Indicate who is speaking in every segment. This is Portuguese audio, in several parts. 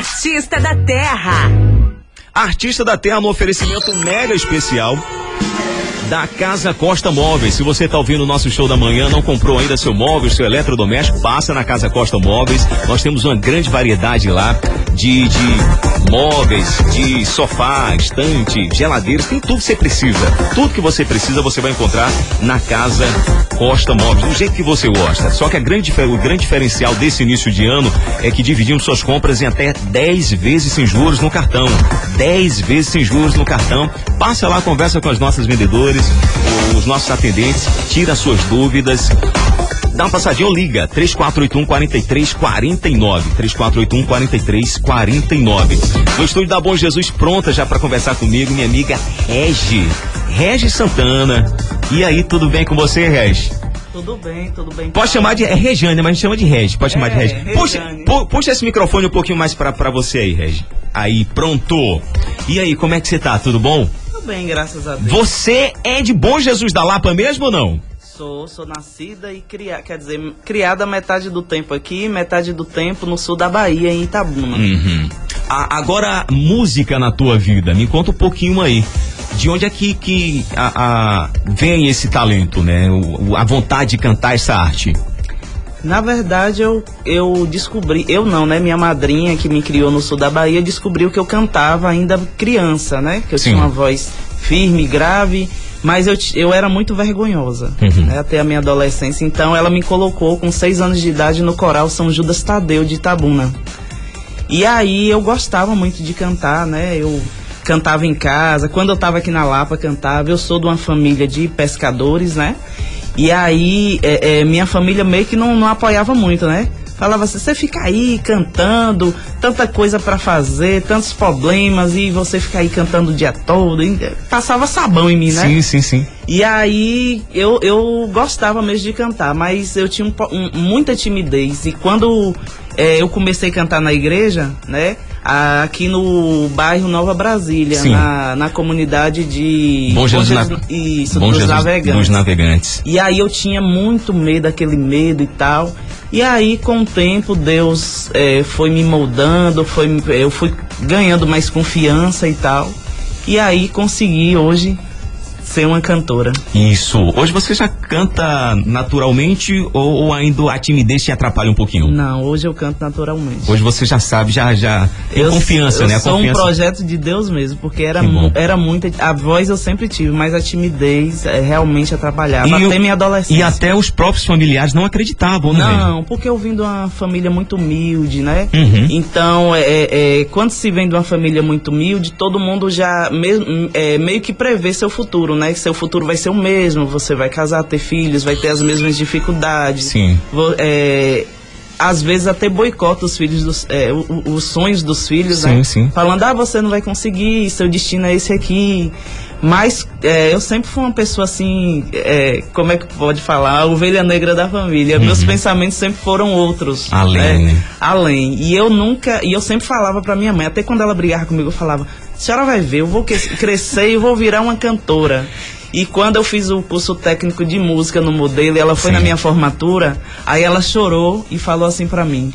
Speaker 1: Artista da Terra.
Speaker 2: Artista da Terra no oferecimento mega especial da Casa Costa Móveis. Se você está ouvindo o nosso show da manhã, não comprou ainda seu móvel, seu eletrodoméstico, passa na Casa Costa Móveis. Nós temos uma grande variedade lá de, de móveis, de sofá, estante, geladeiras, tem tudo que você precisa. Tudo que você precisa você vai encontrar na Casa Costa Móveis, do jeito que você gosta. Só que a grande, o grande diferencial desse início de ano é que dividimos suas compras em até 10 vezes sem juros no cartão. 10 vezes sem juros no cartão. Passa lá, conversa com as nossas vendedoras os nossos atendentes, tira suas dúvidas. Dá uma passadinha ou liga 3481 4349 3481 4349 No estúdio da Bom Jesus pronta já para conversar comigo minha amiga Regi Regi Santana. E aí, tudo bem com você, Regi?
Speaker 3: Tudo bem, tudo bem.
Speaker 2: Pode chamar de é Regiane, mas a gente chama de Regi. Pode é, chamar de é, Regi. Puxa, pu, puxa esse microfone um pouquinho mais para você aí, Regi. Aí, pronto. E aí, como é que você tá? Tudo bom?
Speaker 3: Tudo bem, graças a Deus.
Speaker 2: Você é de Bom Jesus da Lapa mesmo ou não?
Speaker 3: Sou, sou nascida e criada, quer dizer, criada metade do tempo aqui, metade do tempo no sul da Bahia, em Itabuna.
Speaker 2: Uhum. A, agora, música na tua vida, me conta um pouquinho aí. De onde é que, que a, a vem esse talento, né? O, a vontade de cantar essa arte?
Speaker 3: Na verdade, eu, eu descobri, eu não, né? Minha madrinha que me criou no sul da Bahia descobriu que eu cantava ainda criança, né? Que eu Sim. tinha uma voz firme, grave, mas eu, eu era muito vergonhosa, uhum. né, até a minha adolescência. Então ela me colocou com seis anos de idade no coral São Judas Tadeu de Itabuna. E aí eu gostava muito de cantar, né? Eu cantava em casa, quando eu estava aqui na Lapa cantava. Eu sou de uma família de pescadores, né? E aí, é, é, minha família meio que não, não apoiava muito, né? Falava assim, você fica aí cantando, tanta coisa para fazer, tantos problemas, e você fica aí cantando o dia todo. passava sabão em mim, né?
Speaker 2: Sim, sim, sim.
Speaker 3: E aí eu, eu gostava mesmo de cantar, mas eu tinha um, um, muita timidez. E quando é, eu comecei a cantar na igreja, né? Aqui no bairro Nova Brasília, na, na comunidade de
Speaker 2: Bom Jesus, Bom Jesus,
Speaker 3: isso, Bom dos, Jesus navegantes.
Speaker 2: dos navegantes.
Speaker 3: E aí eu tinha muito medo, aquele medo e tal. E aí, com o tempo, Deus é, foi me moldando, foi, eu fui ganhando mais confiança e tal. E aí consegui hoje ser uma cantora.
Speaker 2: Isso. Hoje você já canta naturalmente ou, ou, ainda a timidez te atrapalha um pouquinho?
Speaker 3: Não, hoje eu canto naturalmente.
Speaker 2: Hoje você já sabe, já já tem eu, confiança,
Speaker 3: eu
Speaker 2: né?
Speaker 3: Eu
Speaker 2: sou
Speaker 3: confiança... um projeto de Deus mesmo, porque era era muita a voz eu sempre tive, mas a timidez é, realmente atrapalhava e até eu, minha adolescência.
Speaker 2: E até os próprios familiares não acreditavam,
Speaker 3: né? Não, porque eu vim de uma família muito humilde, né? Uhum. Então, é, é, é, quando se vem de uma família muito humilde, todo mundo já me, é, meio que prevê seu futuro, né? Que seu futuro vai ser o mesmo, você vai casar, ter filhos, vai ter as mesmas dificuldades.
Speaker 2: Sim.
Speaker 3: É, às vezes até boicota os filhos dos, é, os sonhos dos filhos,
Speaker 2: sim,
Speaker 3: né?
Speaker 2: Sim.
Speaker 3: Falando, ah, você não vai conseguir, seu destino é esse aqui. Mas é, eu sempre fui uma pessoa assim, é, como é que pode falar? A ovelha negra da família. Uhum. Meus pensamentos sempre foram outros.
Speaker 2: Além,
Speaker 3: né? Além. E eu nunca, e eu sempre falava para minha mãe, até quando ela brigava comigo, eu falava, senhora vai ver, eu vou crescer e vou virar uma cantora. E quando eu fiz o curso técnico de música no modelo, ela foi Sim. na minha formatura, aí ela chorou e falou assim para mim: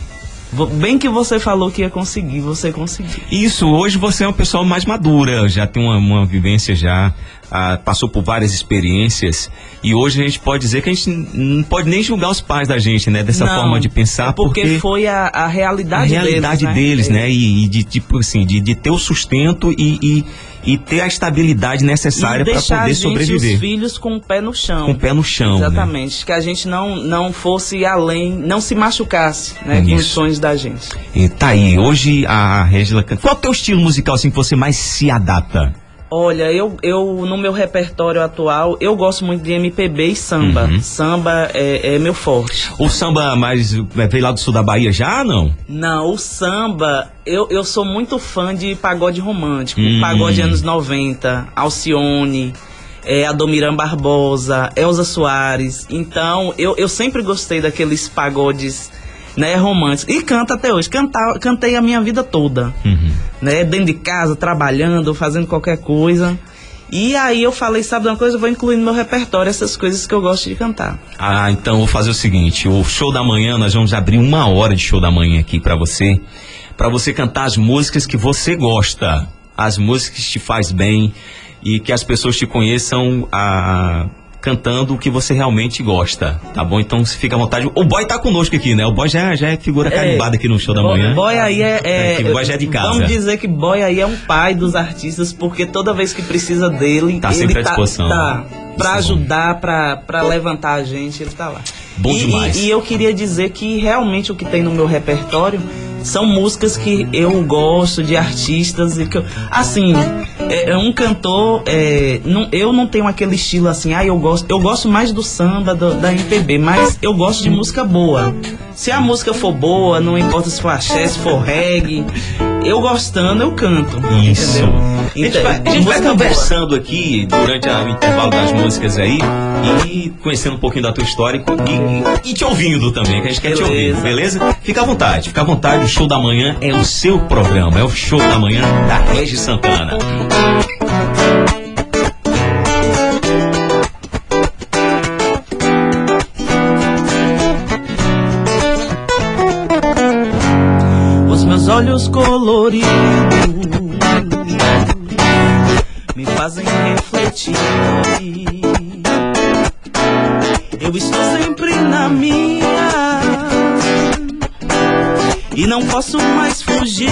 Speaker 3: Bem que você falou que ia conseguir, você conseguiu.
Speaker 2: Isso, hoje você é uma pessoa mais madura, já tem uma, uma vivência já, ah, passou por várias experiências e hoje a gente pode dizer que a gente não pode nem julgar os pais da gente, né? Dessa não, forma de pensar.
Speaker 3: Porque, porque foi a, a realidade,
Speaker 2: a realidade deles, né? deles, né? E, e, de tipo assim, de, de ter o sustento e, e e ter a estabilidade necessária para poder sobreviver.
Speaker 3: os filhos com o pé no chão.
Speaker 2: Com o pé no chão.
Speaker 3: Né? Exatamente. Né? Que a gente não, não fosse além, não se machucasse, né? Isso. Com os sonhos da gente.
Speaker 2: E tá aí, hoje a Régila. Qual é o teu estilo musical assim que você mais se adapta?
Speaker 3: Olha, eu, eu no meu repertório atual, eu gosto muito de MPB e samba. Uhum. Samba é, é, meu forte.
Speaker 2: O samba mais é, veio lá do sul da Bahia já, não?
Speaker 3: Não, o samba, eu, eu sou muito fã de pagode romântico. Uhum. Pagode anos 90, Alcione, é, Adomiran Barbosa, Elza Soares. Então, eu, eu sempre gostei daqueles pagodes né, romântico. E canta até hoje. Cantar, cantei a minha vida toda. Uhum. Né, dentro de casa, trabalhando, fazendo qualquer coisa. E aí eu falei, sabe uma coisa, eu vou incluir no meu repertório essas coisas que eu gosto de cantar.
Speaker 2: Ah, então vou fazer o seguinte, o show da manhã, nós vamos abrir uma hora de show da manhã aqui para você para você cantar as músicas que você gosta, as músicas que te faz bem e que as pessoas te conheçam a cantando o que você realmente gosta, tá bom? Então se fica à vontade. O boy tá conosco aqui, né? O boy já, já é figura carimbada aqui no show da manhã.
Speaker 3: O boy aí é, é,
Speaker 2: é boy já é de casa.
Speaker 3: Vamos dizer que boy aí é um pai dos artistas, porque toda vez que precisa dele,
Speaker 2: tá
Speaker 3: ele
Speaker 2: sempre à disposição.
Speaker 3: Tá, tá para é ajudar, para levantar a gente, ele tá lá.
Speaker 2: Bom
Speaker 3: e,
Speaker 2: demais.
Speaker 3: E, e eu queria dizer que realmente o que tem no meu repertório são músicas que eu gosto de artistas e que eu, assim é, é, um cantor é, não, eu não tenho aquele estilo assim ah eu gosto eu gosto mais do samba do, da MPB mas eu gosto de música boa. Se a música for boa não importa se for axé se for reggae eu gostando eu canto
Speaker 2: isso
Speaker 3: entendeu?
Speaker 2: a gente vai, a gente vai conversando boa. aqui durante o intervalo das músicas aí e conhecendo um pouquinho da tua história e, e, e te ouvindo também que a gente quer beleza. te ouvir beleza fica à vontade fica à vontade show da manhã é o seu programa, é o show da manhã da Regi Santana.
Speaker 3: Os meus olhos coloridos me fazem refletir. Eu estou sempre na minha e não posso mais fugir.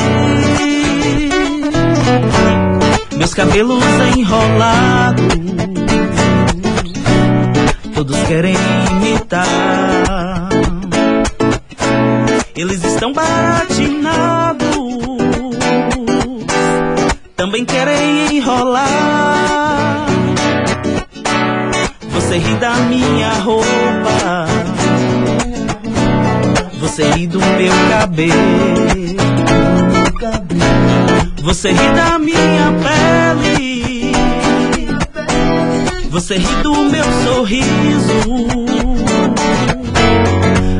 Speaker 3: Meus cabelos enrolados, todos querem imitar. Eles estão baratinados, também querem enrolar. Você ri da minha roupa você ri do meu cabelo. Você ri da minha pele. Você ri do meu sorriso.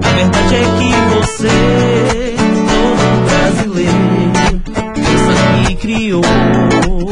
Speaker 3: A verdade é que você, todo brasileiro, pensa que criou.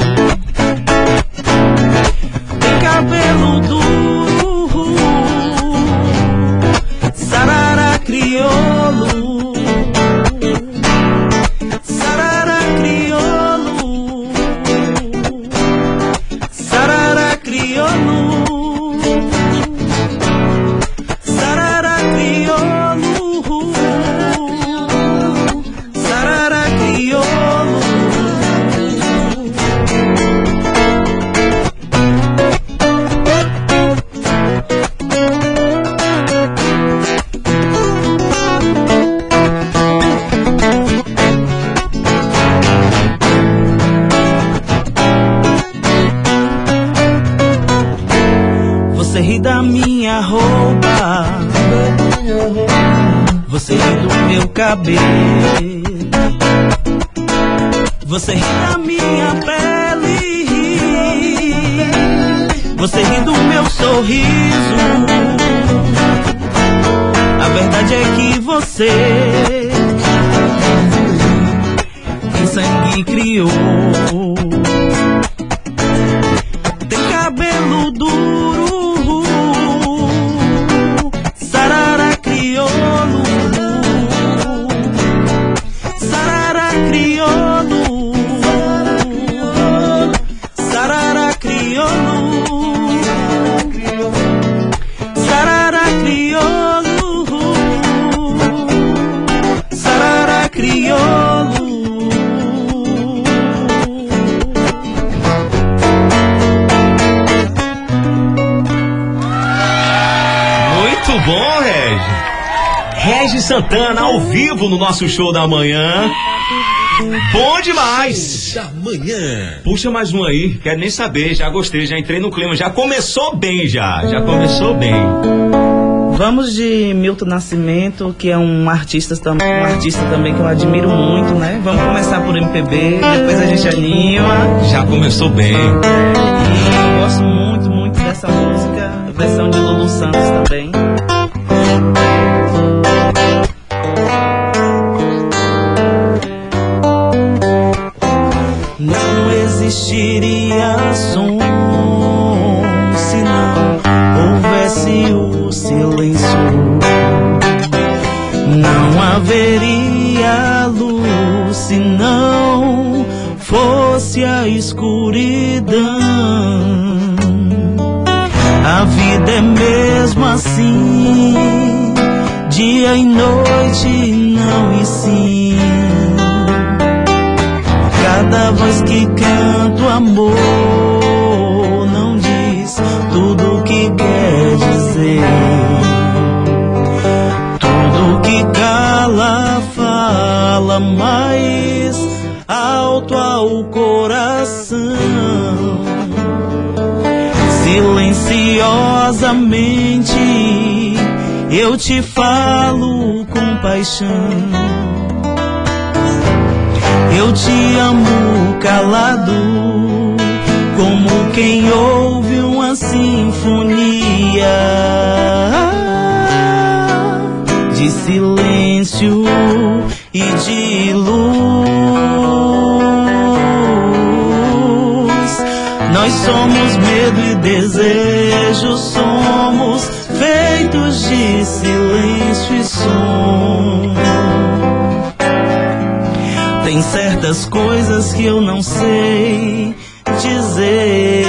Speaker 3: Sangue criou.
Speaker 2: Santana ao vivo no nosso show da manhã. Bom demais!
Speaker 4: Da manhã.
Speaker 2: Puxa mais um aí, quero nem saber, já gostei, já entrei no clima, já começou bem já, já começou bem.
Speaker 3: Vamos de Milton Nascimento, que é um artista, um artista também que eu admiro muito, né? Vamos começar por MPB, depois a gente anima.
Speaker 2: Já começou bem.
Speaker 3: E eu gosto muito, muito dessa música, versão de Lulu Santos também. Existiria som se não houvesse o silêncio. Não haveria luz se não fosse a escuridão. A vida é mesmo assim, dia e noite, não e sim. Cada voz que canto amor não diz tudo o que quer dizer. Tudo que cala fala mais alto ao coração. Silenciosamente eu te falo com paixão. Eu te amo calado, como quem ouve uma sinfonia de silêncio e de luz. Nós somos medo e desejo, somos feitos de silêncio e som. Certas coisas que eu não sei dizer.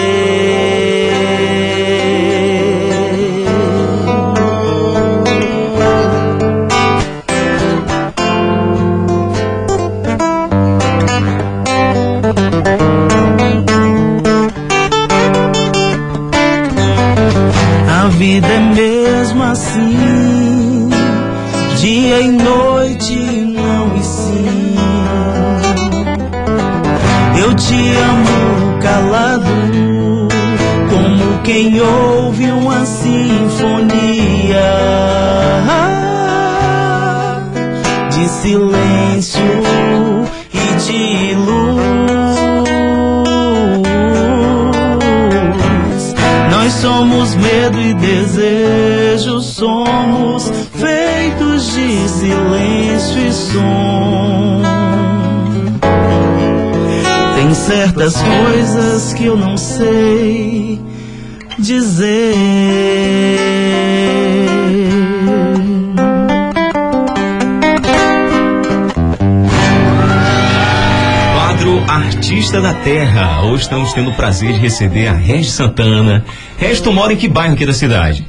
Speaker 3: De silêncio e de luz. Nós somos medo e desejo, somos feitos de silêncio e som. Tem certas coisas que eu não sei dizer.
Speaker 2: Artista da Terra. Hoje estamos tendo o prazer de receber a Regis Santana. Regis, tu mora em que bairro aqui da cidade?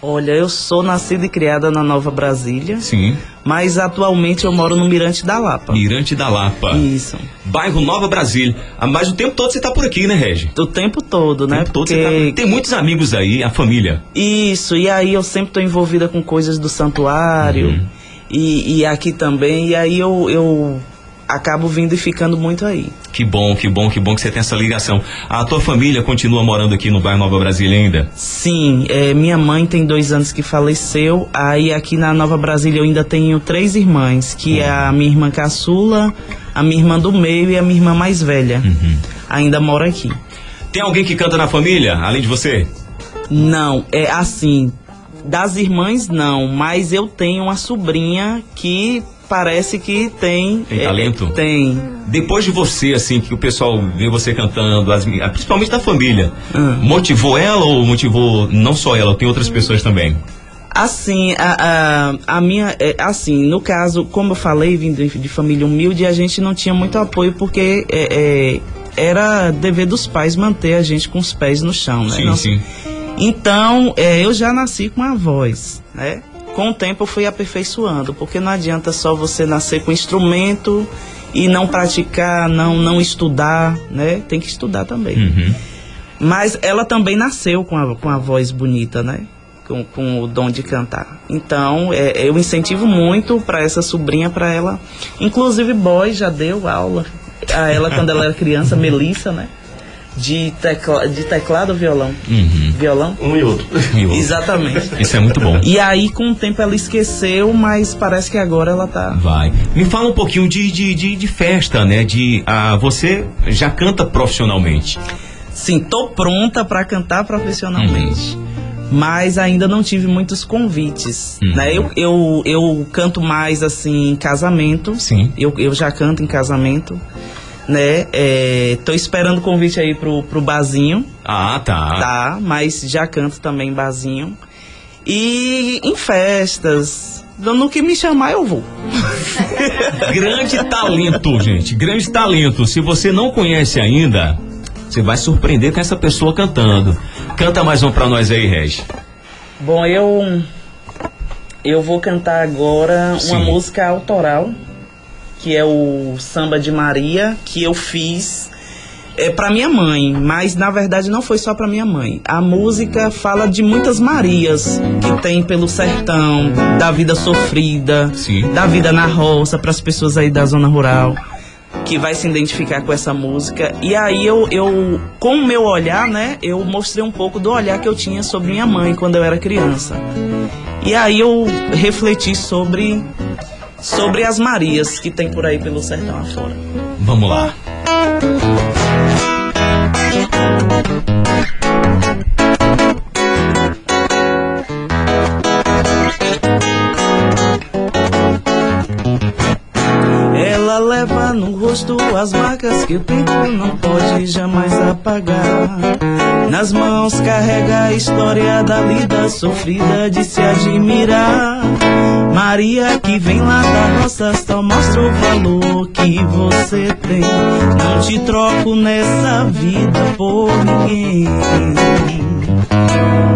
Speaker 3: Olha, eu sou nascida e criada na Nova Brasília,
Speaker 2: Sim.
Speaker 3: mas atualmente eu moro no Mirante da Lapa.
Speaker 2: Mirante da Lapa.
Speaker 3: Isso.
Speaker 2: Bairro Nova Brasília. Mas o tempo todo você tá por aqui, né, Regis?
Speaker 3: O tempo todo,
Speaker 2: O
Speaker 3: né?
Speaker 2: tempo todo você tá... Tem muitos amigos aí, a família.
Speaker 3: Isso, e aí eu sempre tô envolvida com coisas do santuário
Speaker 2: Uhum.
Speaker 3: e, e aqui também, e aí eu, eu acabo vindo e ficando muito aí.
Speaker 2: Que bom, que bom, que bom que você tem essa ligação. A tua família continua morando aqui no bairro Nova Brasília ainda?
Speaker 3: Sim, é, minha mãe tem dois anos que faleceu, aí aqui na Nova Brasília eu ainda tenho três irmãs, que é a minha irmã caçula, a minha irmã do meio e a minha irmã mais velha.
Speaker 2: Uhum.
Speaker 3: Ainda mora aqui.
Speaker 2: Tem alguém que canta na família, além de você?
Speaker 3: Não, é assim, das irmãs não, mas eu tenho uma sobrinha que parece que tem.
Speaker 2: Tem
Speaker 3: é,
Speaker 2: talento?
Speaker 3: Tem.
Speaker 2: Depois de você, assim, que o pessoal vê você cantando, as, principalmente da família,
Speaker 3: Hum.
Speaker 2: motivou ela ou motivou não só ela, tem outras pessoas também?
Speaker 3: Assim, a, a, a minha. é, assim, no caso, como eu falei, vindo de, de família humilde, a gente não tinha muito apoio porque é, é, era dever dos pais manter a gente com os pés no chão, né?
Speaker 2: sim,
Speaker 3: Não-
Speaker 2: sim.
Speaker 3: Então, é, eu já nasci com a voz, né? Com o tempo eu fui aperfeiçoando, porque não adianta só você nascer com instrumento e não praticar, não, não estudar, né? Tem que estudar também.
Speaker 2: Uhum.
Speaker 3: Mas ela também nasceu com a, com a voz bonita, né? Com, com o dom de cantar. Então, é, eu incentivo muito para essa sobrinha, para ela. Inclusive, Boy já deu aula a ela quando ela era criança, Melissa, né? De, tecla, de teclado ou violão?
Speaker 2: Uhum.
Speaker 3: Violão?
Speaker 4: Um e outro.
Speaker 3: Exatamente.
Speaker 2: Isso é muito bom.
Speaker 3: E aí, com o tempo, ela esqueceu, mas parece que agora ela tá.
Speaker 2: Vai. Me fala um pouquinho de, de, de, de festa, né? De ah, você já canta profissionalmente.
Speaker 3: Sim, tô pronta para cantar profissionalmente. Mas ainda não tive muitos convites.
Speaker 2: Uhum.
Speaker 3: Né? Eu, eu, eu canto mais assim em casamento.
Speaker 2: Sim.
Speaker 3: Eu, eu já canto em casamento. Né? É, tô esperando convite aí pro, pro barzinho,
Speaker 2: Ah, tá.
Speaker 3: tá? Mas já canto também em barzinho. E em festas, no que me chamar eu vou.
Speaker 2: grande talento, gente, grande talento. Se você não conhece ainda, você vai surpreender com essa pessoa cantando. Canta mais um pra nós aí, Regi.
Speaker 3: Bom, eu eu vou cantar agora Sim. uma música autoral, que é o Samba de Maria, que eu fiz é para minha mãe, mas na verdade não foi só para minha mãe. A música fala de muitas Marias que tem pelo sertão, da vida sofrida, Sim. da vida na roça para as pessoas aí da zona rural que vai se identificar com essa música. E aí eu, eu com o meu olhar, né, eu mostrei um pouco do olhar que eu tinha sobre minha mãe quando eu era criança. E aí eu refleti sobre sobre as Marias que tem por aí pelo sertão afora.
Speaker 2: Vamos lá.
Speaker 3: Ela leva no rosto as marcas que o tempo não pode jamais apagar. Nas mãos carrega a história da vida sofrida de se admirar. Maria que vem lá da roça só mostra o valor que você tem. Não te troco nessa vida por ninguém.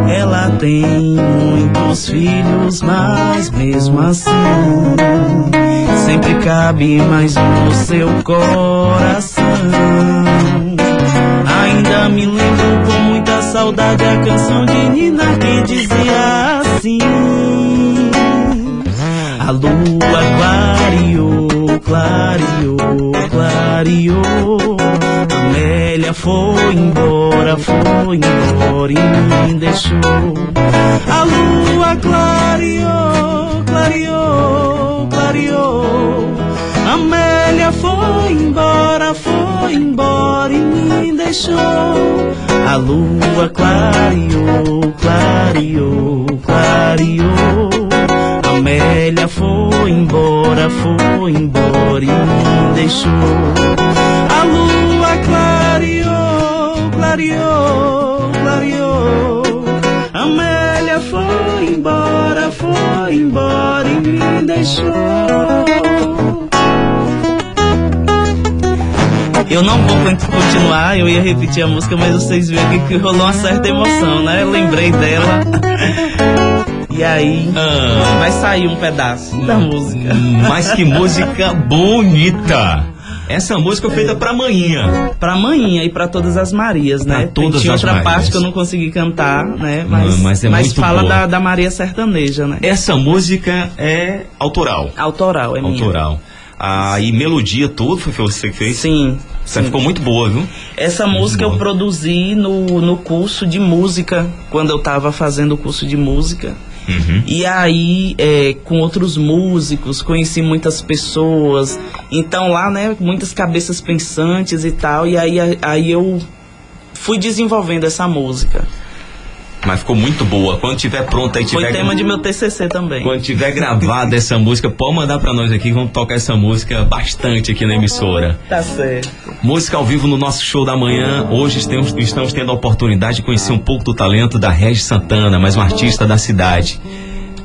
Speaker 3: Ela tem muitos filhos, mas mesmo assim sempre cabe mais um no seu coração. Ainda me lembro saudade a canção de Nina que dizia assim. A lua clareou, clareou, clareou. Amélia foi embora, foi embora e me deixou. A lua clareou, clareou, clareou. Amélia foi embora, foi embora e me deixou. A lua clareou, clareou, clareou. Amélia foi embora, foi embora e me deixou. A lua clareou, clareou, clareou. Amélia foi embora, foi embora e me deixou. Eu não vou continuar, eu ia repetir a música, mas vocês viram que rolou uma certa emoção, né? Eu lembrei dela. E aí ah, vai sair um pedaço da música.
Speaker 2: Mas que música bonita! Essa música foi feita pra manhã.
Speaker 3: Pra manhã e pra todas as Marias, né? Pra todas Tinha as outra Marias. parte que eu não consegui cantar, né? Mas, mas, é mas fala da, da, Maria Sertaneja, né?
Speaker 2: Essa música é autoral.
Speaker 3: Autoral, é minha.
Speaker 2: Autoral. Ah, e melodia tudo foi você que fez?
Speaker 3: Sim.
Speaker 2: Você ficou muito boa, viu?
Speaker 3: Essa muito música boa. eu produzi no, no curso de música, quando eu tava fazendo o curso de música. Uhum. E aí, é, com outros músicos, conheci muitas pessoas. Então lá, né, muitas cabeças pensantes e tal. E aí, aí eu fui desenvolvendo essa música.
Speaker 2: Mas ficou muito boa. Quando tiver pronta aí, tiver.
Speaker 3: Foi tema de meu TCC também.
Speaker 2: Quando tiver gravada essa música, pode mandar para nós aqui. Vamos tocar essa música bastante aqui na emissora.
Speaker 3: Tá certo.
Speaker 2: Música ao vivo no nosso show da manhã. Hoje estamos, estamos tendo a oportunidade de conhecer um pouco do talento da Regi Santana, mais um artista da cidade.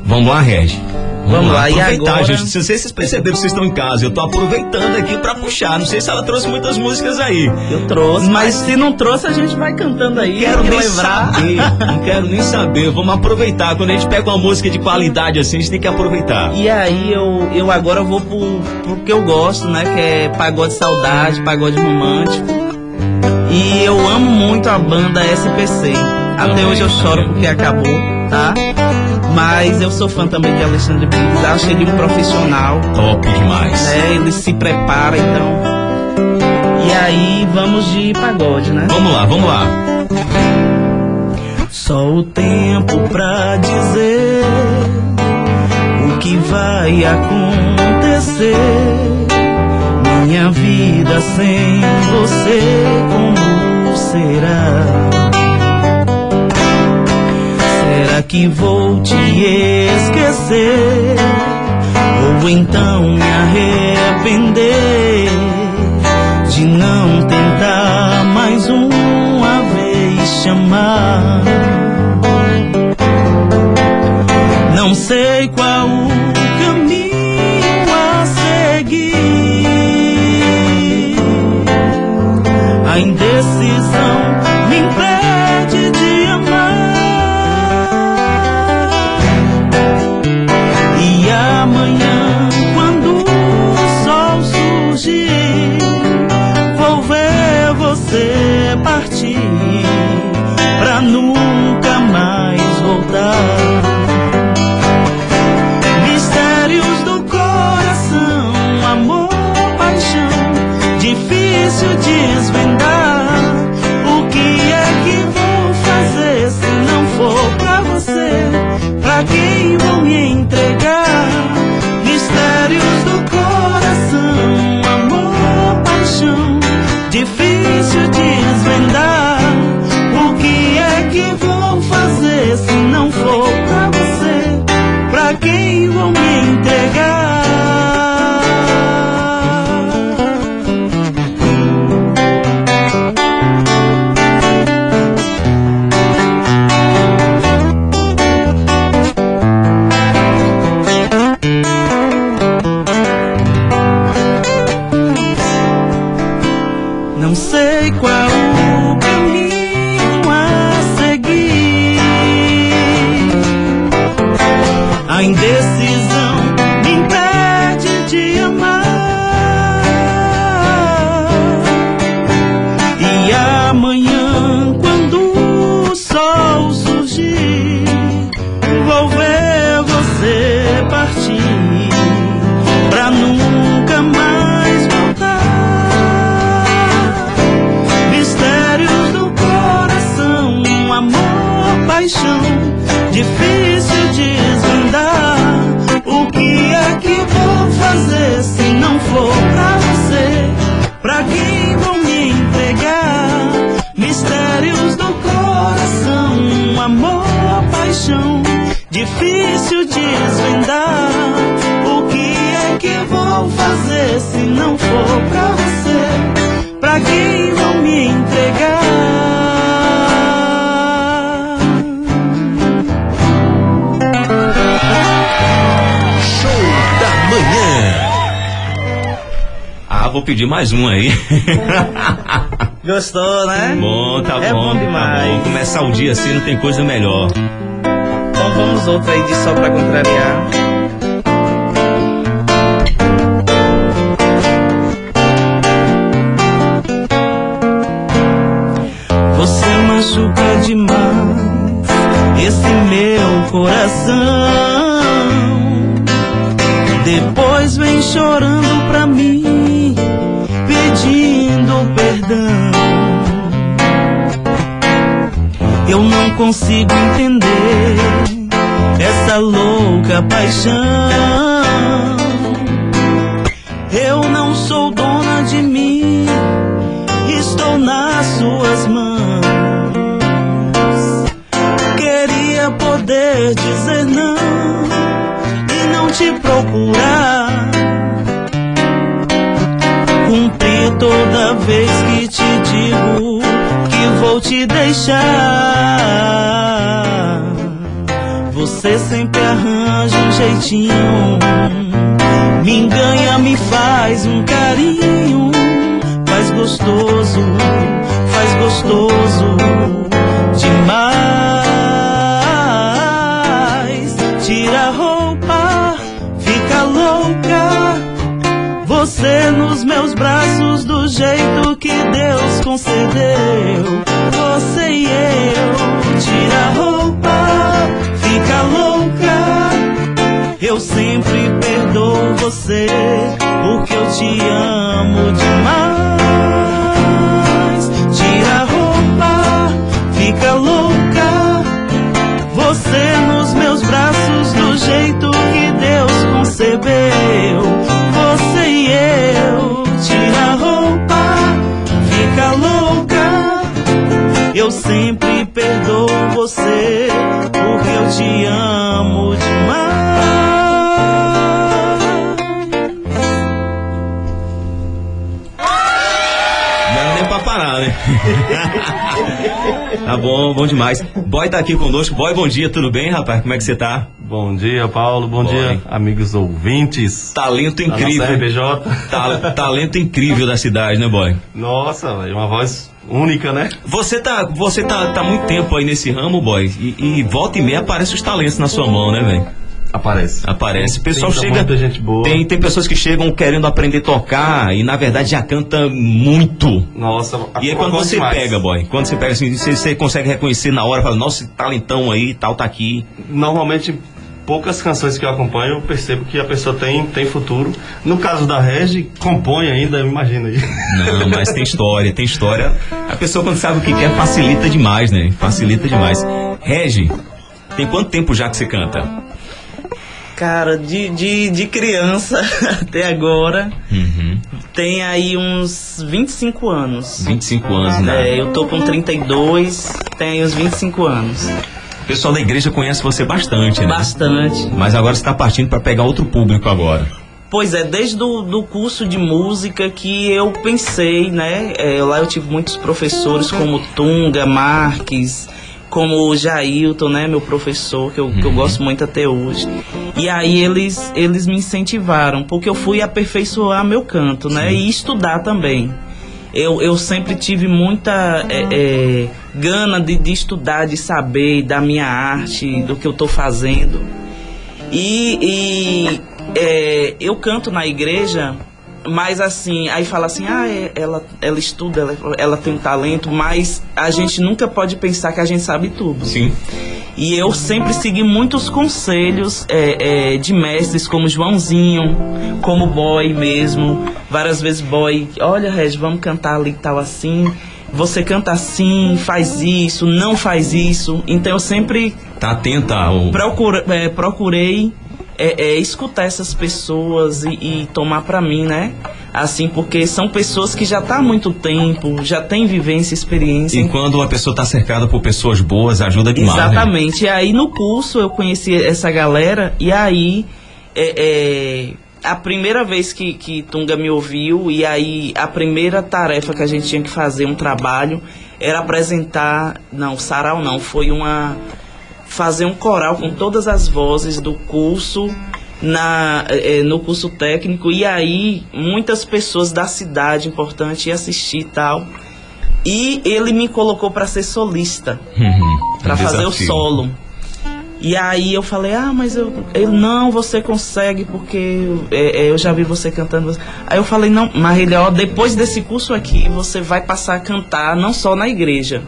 Speaker 2: Vamos lá, Regi. Vamos, lá, aproveitar, e agora... gente. Se vocês perceberam que vocês estão em casa, eu tô aproveitando aqui para puxar. Não sei se ela trouxe muitas músicas aí.
Speaker 3: Eu trouxe, mas, mas se não trouxe, a gente vai cantando aí.
Speaker 2: Quero nem lembrar. saber. não quero nem saber. Vamos aproveitar. Quando a gente pega uma música de qualidade assim, a gente tem que aproveitar.
Speaker 3: E aí eu, eu agora vou pro, pro que eu gosto, né? Que é pagode saudade, pagode romântico. E eu amo muito a banda SPC. Até hoje eu choro porque acabou, tá? Mas eu sou fã também de Alexandre Pires. Acho ele um profissional.
Speaker 2: Top demais.
Speaker 3: Né? Ele se prepara, então. E aí, vamos de pagode, né?
Speaker 2: Vamos lá, vamos lá.
Speaker 3: Só o tempo pra dizer o que vai acontecer. Minha vida sem você, como será? Será que vou te esquecer? Ou então me arrepender de não tentar mais uma vez chamar? Não sei qual o difícil desvendar. Se não for pra você? Pra quem vou me entregar?
Speaker 2: Show da manhã. Ah, vou pedir mais um aí.
Speaker 3: Gostou, né?
Speaker 2: bom, tá
Speaker 3: É
Speaker 2: bom,
Speaker 3: bom
Speaker 2: tá
Speaker 3: demais.
Speaker 2: bom. Começar o dia assim não tem coisa melhor.
Speaker 3: Então vamos outro aí de só pra contrariar. Tira a roupa, fica louca. Você nos meus braços do jeito que Deus concedeu. Você e eu, tira a roupa, fica louca. Eu sempre perdoo você, porque eu te amo demais. Você nos meus braços do jeito que Deus concebeu. Você e eu, tira a roupa, fica louca. Eu sempre perdoo você, porque eu te amo demais.
Speaker 2: Parar, né? tá bom, bom demais. Boy tá aqui conosco. Boy, bom dia, tudo bem, rapaz? Como é que você tá?
Speaker 4: Bom dia, Paulo. Bom
Speaker 2: Bom,
Speaker 4: dia,
Speaker 2: hein?
Speaker 4: amigos ouvintes.
Speaker 2: Talento incrível.
Speaker 4: RBJ.
Speaker 2: Ta- talento incrível da cidade, né, boy?
Speaker 4: Nossa, velho, uma voz única, né?
Speaker 2: Você tá, você tá, tá muito tempo aí nesse ramo, boy, e, e volta e meia aparece os talentos na sua mão, né, velho?
Speaker 4: Aparece.
Speaker 2: Aparece. O pessoal
Speaker 4: Tem
Speaker 2: chega.
Speaker 4: muita gente boa.
Speaker 2: Tem, tem pessoas que chegam querendo aprender a tocar e na verdade já canta muito.
Speaker 4: Nossa,
Speaker 2: E aí
Speaker 4: eu
Speaker 2: quando você
Speaker 4: demais.
Speaker 2: pega, boy, quando você pega assim, você, você consegue reconhecer na hora, fala, nossa, esse talentão aí, tal, tá aqui.
Speaker 4: Normalmente poucas canções que eu acompanho, eu percebo que a pessoa tem, tem futuro. No caso da Regi, compõe ainda, imagina aí.
Speaker 2: Não, mas tem história, tem história. A pessoa quando sabe o que quer, facilita demais, né? Facilita demais. Regi, tem quanto tempo já que você canta?
Speaker 3: Cara, de, de, de criança até agora,
Speaker 2: Uhum.
Speaker 3: tem aí uns 25 anos.
Speaker 2: 25 anos, né?
Speaker 3: É, eu tô com 32, tem aí uns 25 anos.
Speaker 2: O pessoal da igreja conhece você bastante, né?
Speaker 3: Bastante.
Speaker 2: Mas agora você tá partindo para pegar outro público agora.
Speaker 3: Pois é, desde do, do curso de música que eu pensei, né? é, lá eu tive muitos professores como Tunga, Marques, como o Jailton, né? Meu professor, que eu, que eu gosto muito até hoje. E aí eles, eles me incentivaram, porque eu fui aperfeiçoar meu canto, né? E estudar também. Eu, eu sempre tive muita é, é, gana de, de estudar, de saber da minha arte, do que eu tô fazendo. E, e, é, eu canto na igreja, mas assim, aí fala assim, ah, é, ela, ela estuda, ela, ela tem um talento, mas a gente nunca pode pensar que a gente sabe tudo.
Speaker 2: Sim.
Speaker 3: E eu sempre segui muitos conselhos é, é, de mestres como Joãozinho, como boy mesmo. Várias vezes boy, olha Regi, vamos cantar ali tal assim. Você canta assim, faz isso, não faz isso. Então eu sempre
Speaker 2: Tá atenta ao.
Speaker 3: procura, é, procurei é, é, escutar essas pessoas e, e tomar pra mim, né? Assim, porque são pessoas que já tá há muito tempo, já tem vivência, experiência.
Speaker 2: E quando uma pessoa tá cercada por pessoas boas, ajuda demais. né?
Speaker 3: Exatamente. E aí no curso eu conheci essa galera e aí é, é, a primeira vez que, que Tunga me ouviu e aí a primeira tarefa que a gente tinha que fazer, um trabalho, era apresentar, não, sarau não, foi uma fazer um coral com todas as vozes do curso na, eh, no curso técnico e aí muitas pessoas da cidade importante iam assistir e tal. E ele me colocou para ser solista
Speaker 2: Uhum.
Speaker 3: para
Speaker 2: Um
Speaker 3: fazer o solo. E aí eu falei, ah, mas eu, ele não, você consegue porque é, é, eu já vi você cantando. Aí eu falei, não, mas ele, ó, depois desse curso aqui você vai passar a cantar não só na igreja,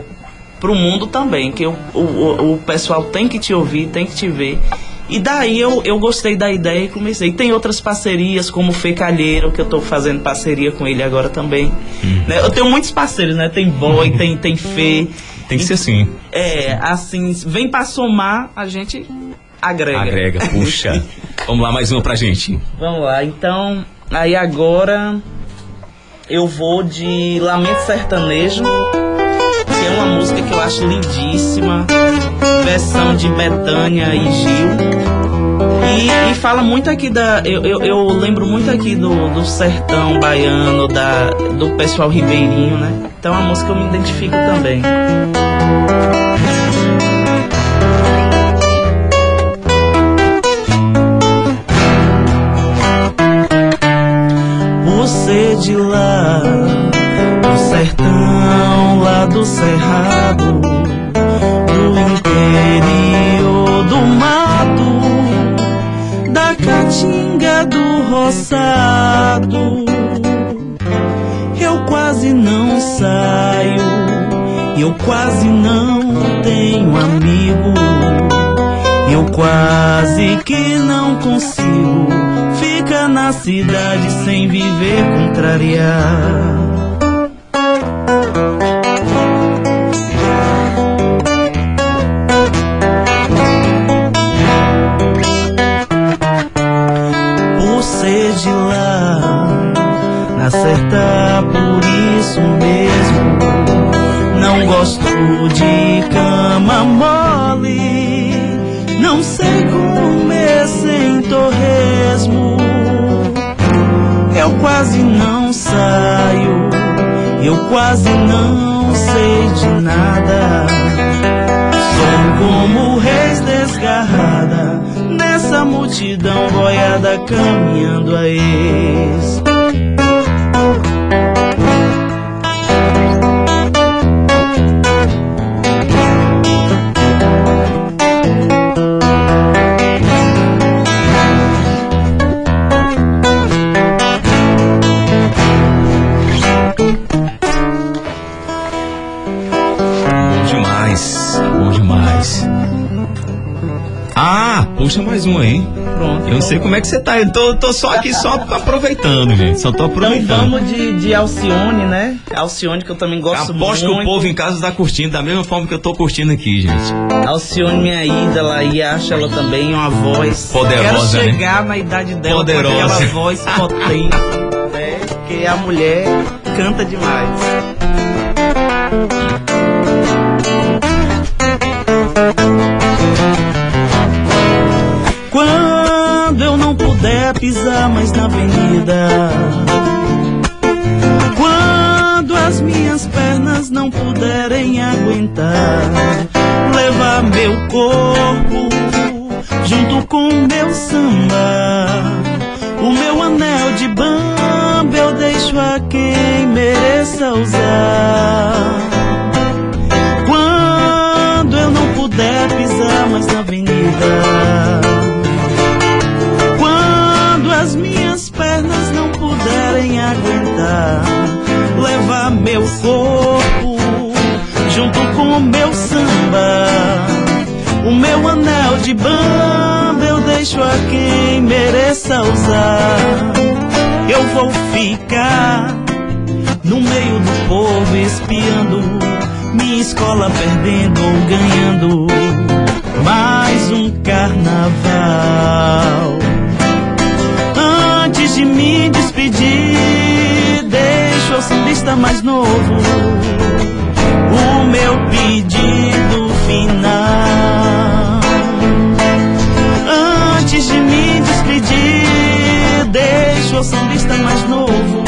Speaker 3: pro mundo também, que o, o, o- pessoal tem que te ouvir, tem que te ver. E daí eu, eu gostei da ideia e comecei. Tem outras parcerias, como o Fê Calheiro, que eu tô fazendo parceria com ele agora também.
Speaker 2: Uhum.
Speaker 3: Né, Eu tenho muitos parceiros, né? Tem Boy, tem, tem Fê.
Speaker 2: Tem que ser assim.
Speaker 3: É, assim, vem pra somar, a gente agrega.
Speaker 2: Agrega, puxa. Vamos lá, mais uma pra gente.
Speaker 3: Vamos lá, então, aí agora eu vou de Lamento Sertanejo, é uma música que eu acho lindíssima, versão de Betânia e Gil. E, e fala muito aqui da. Eu, eu, eu lembro muito aqui do, do sertão baiano, da, do pessoal ribeirinho, né? Então é uma música que eu me identifico também. Você de lá, sertão, lá do cerrado, do interior do mato, da caatinga do roçado. Eu quase não saio, eu quase não tenho amigo. Eu quase que não consigo ficar na cidade sem viver contrariar. Mesmo. Não gosto de cama mole, não sei comer sem torresmo. Eu quase não saio, eu quase não sei de nada. Sou como reis desgarrada, nessa multidão boiada caminhando a ex.
Speaker 2: Puxa mais um aí.
Speaker 3: Pronto.
Speaker 2: Eu não sei como é que você tá. Eu tô, tô só aqui só aproveitando, gente. Só tô
Speaker 3: Então
Speaker 2: aproveitando.
Speaker 3: vamos de, de Alcione, né? Alcione que eu também gosto
Speaker 2: Aposto
Speaker 3: muito.
Speaker 2: que o povo em casa tá curtindo da mesma forma que eu tô curtindo aqui, gente.
Speaker 3: Alcione, minha ídola, e acho ela também uma voz.
Speaker 2: Poderosa,
Speaker 3: Quero
Speaker 2: né?
Speaker 3: chegar na idade dela
Speaker 2: Poderosa.
Speaker 3: com aquela voz potente, né? Porque a mulher canta demais. Pisar mais na avenida. Quando as minhas pernas não puderem aguentar, levar meu corpo junto com meu samba. O meu anel de bamba eu deixo a quem mereça usar. Quando eu não puder pisar mais na avenida. As minhas pernas não puderem aguentar, levar meu corpo junto com o meu samba. O meu anel de bamba eu deixo a quem mereça usar. Eu vou ficar no meio do povo espiando, minha escola perdendo ou ganhando mais um carnaval. Antes de me despedir, deixo ao sambista mais novo. O meu pedido final. Antes de me despedir, deixo ao sambista mais novo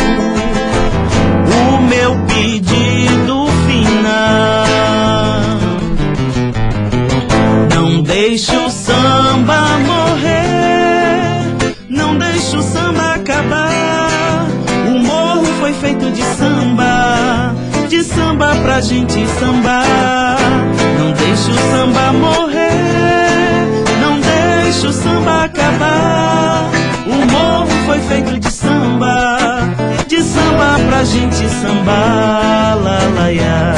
Speaker 3: pra gente sambar. Não deixe o samba morrer, não deixe o samba acabar. O morro foi feito de samba, de samba pra gente sambar. La la ya,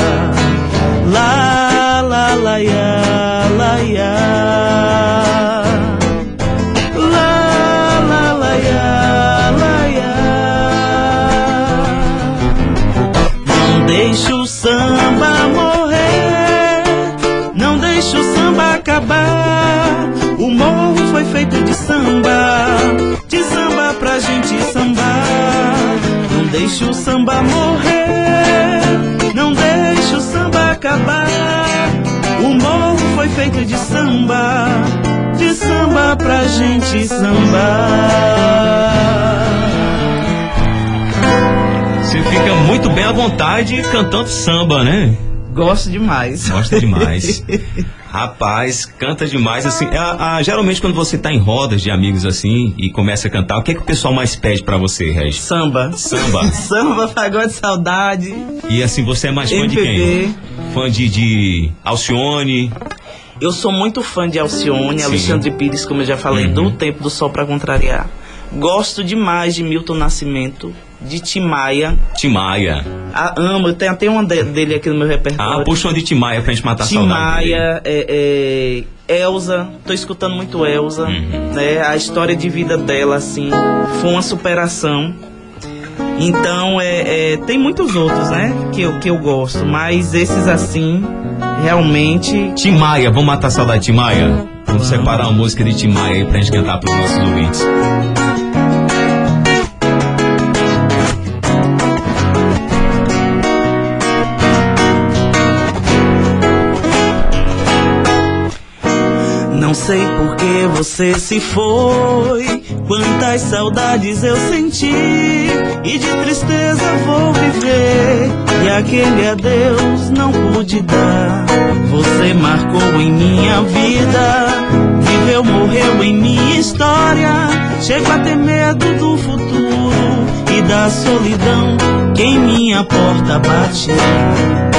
Speaker 3: la la la ya. Feito de samba, de samba pra gente sambar. Não deixe o samba morrer, não deixe o samba acabar. O morro foi feito de samba, de samba pra gente sambar.
Speaker 2: Você fica muito bem à vontade cantando samba, né?
Speaker 3: Gosto demais.
Speaker 2: Gosta demais. Rapaz, canta demais. Assim, a- a- geralmente quando você tá em rodas de amigos assim e começa a cantar, o que é que o pessoal mais pede pra você, Regis?
Speaker 3: Samba.
Speaker 2: Samba.
Speaker 3: Samba, pagode, saudade.
Speaker 2: E assim, você é mais fã de
Speaker 3: MPB.
Speaker 2: quem? Fã de, de Alcione?
Speaker 3: Eu sou muito fã de Alcione,
Speaker 2: Sim.
Speaker 3: Alexandre Pires, como eu já falei,
Speaker 2: Uhum.
Speaker 3: do Tempo do Sol pra Contrariar. Gosto demais de Milton Nascimento, de Timaya.
Speaker 2: Timaya.
Speaker 3: A, amo, tem até uma de- dele aqui no meu repertório.
Speaker 2: Ah, puxa uma de Timaya pra gente matar a saudade.
Speaker 3: Timaya, é, é, Elza, tô escutando muito Elza,
Speaker 2: Uhum.
Speaker 3: né? A história de vida dela, assim, foi uma superação. Então, é, é, tem muitos outros, né? Que eu, que eu gosto, mas esses, assim, realmente.
Speaker 2: Timaya, vamos matar a saudade de Timaya? Vamos separar uma música de Timaya aí pra gente cantar pros nossos ouvintes.
Speaker 3: Sei por que você se foi. Quantas saudades eu senti. E de tristeza vou viver. E aquele adeus não pude dar. Você marcou em minha vida. Viveu, morreu em minha história. Chego a ter medo do futuro e da solidão que em minha porta bate.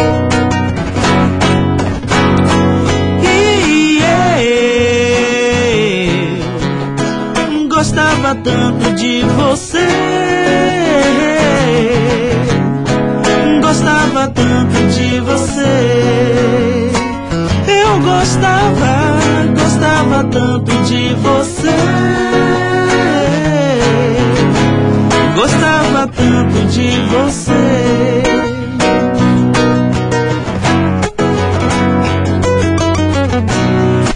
Speaker 3: gostava tanto de você. Gostava tanto de você. Eu gostava, gostava tanto de você. Gostava tanto de você.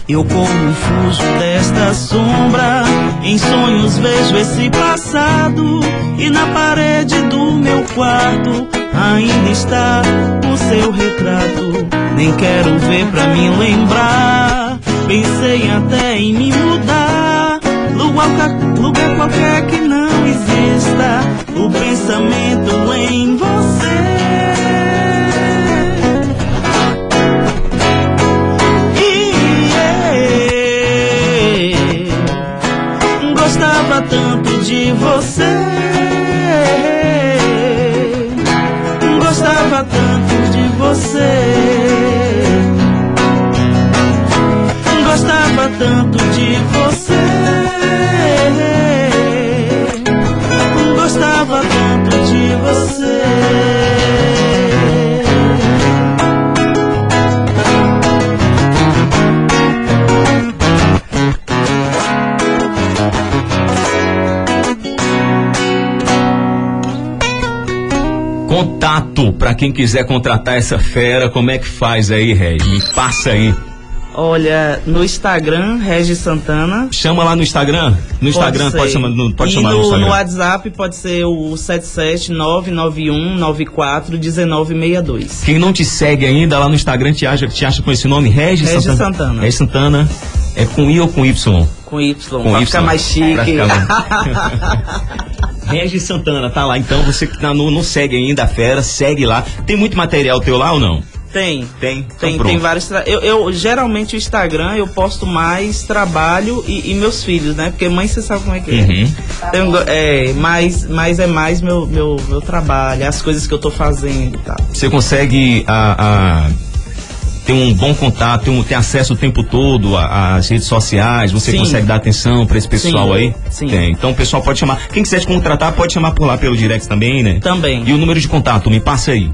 Speaker 3: Eu confuso desta sombra esse passado e na parede do meu quarto ainda está o seu retrato. Nem quero ver pra me lembrar. Pensei até em me mudar. Lugar, lugar qualquer que não exista. O pensamento em você. Tanto de você. Gostava tanto de você. Gostava tanto de você. Gostava tanto de você.
Speaker 2: Contato para quem quiser contratar essa fera, como é que faz aí, Regi? Me passa aí.
Speaker 3: Olha, no Instagram, Regis Santana.
Speaker 2: Chama lá no Instagram? No Instagram, pode, chamar, no, pode
Speaker 3: e
Speaker 2: chamar
Speaker 3: no,
Speaker 2: no Instagram.
Speaker 3: no WhatsApp pode ser o 77991941962.
Speaker 2: Quem não te segue ainda lá no Instagram te acha, te acha com esse nome? Regis,
Speaker 3: Regis
Speaker 2: Santana.
Speaker 3: Santana.
Speaker 2: Regis Santana. É com I ou com Y?
Speaker 3: Com Y,
Speaker 2: Com
Speaker 3: pra
Speaker 2: Y.
Speaker 3: ficar mais chique.
Speaker 2: Pra ficar Regis Santana, tá lá. Então você que tá no, não segue ainda a fera, segue lá. Tem muito material teu lá ou não?
Speaker 3: Tem.
Speaker 2: Tem? Então
Speaker 3: Tem,
Speaker 2: pronto.
Speaker 3: tem vários. tra- Eu, eu, geralmente o Instagram eu posto mais trabalho e, e meus filhos, né? Porque mãe você sabe como é que é.
Speaker 2: Uhum.
Speaker 3: Tem um go- é, mas, mas é mais meu, meu, meu trabalho, as coisas que eu tô fazendo e tal.
Speaker 2: Você consegue a, a- ter um bom contato, ter, um- ter acesso o tempo todo às redes sociais, você
Speaker 3: Sim.
Speaker 2: consegue dar atenção pra esse pessoal
Speaker 3: Sim,
Speaker 2: aí?
Speaker 3: sim.
Speaker 2: Tem. Então o pessoal pode chamar. Quem quiser te contratar, pode chamar por lá pelo direct também, né?
Speaker 3: Também.
Speaker 2: E o número de contato, me passa aí.